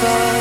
thought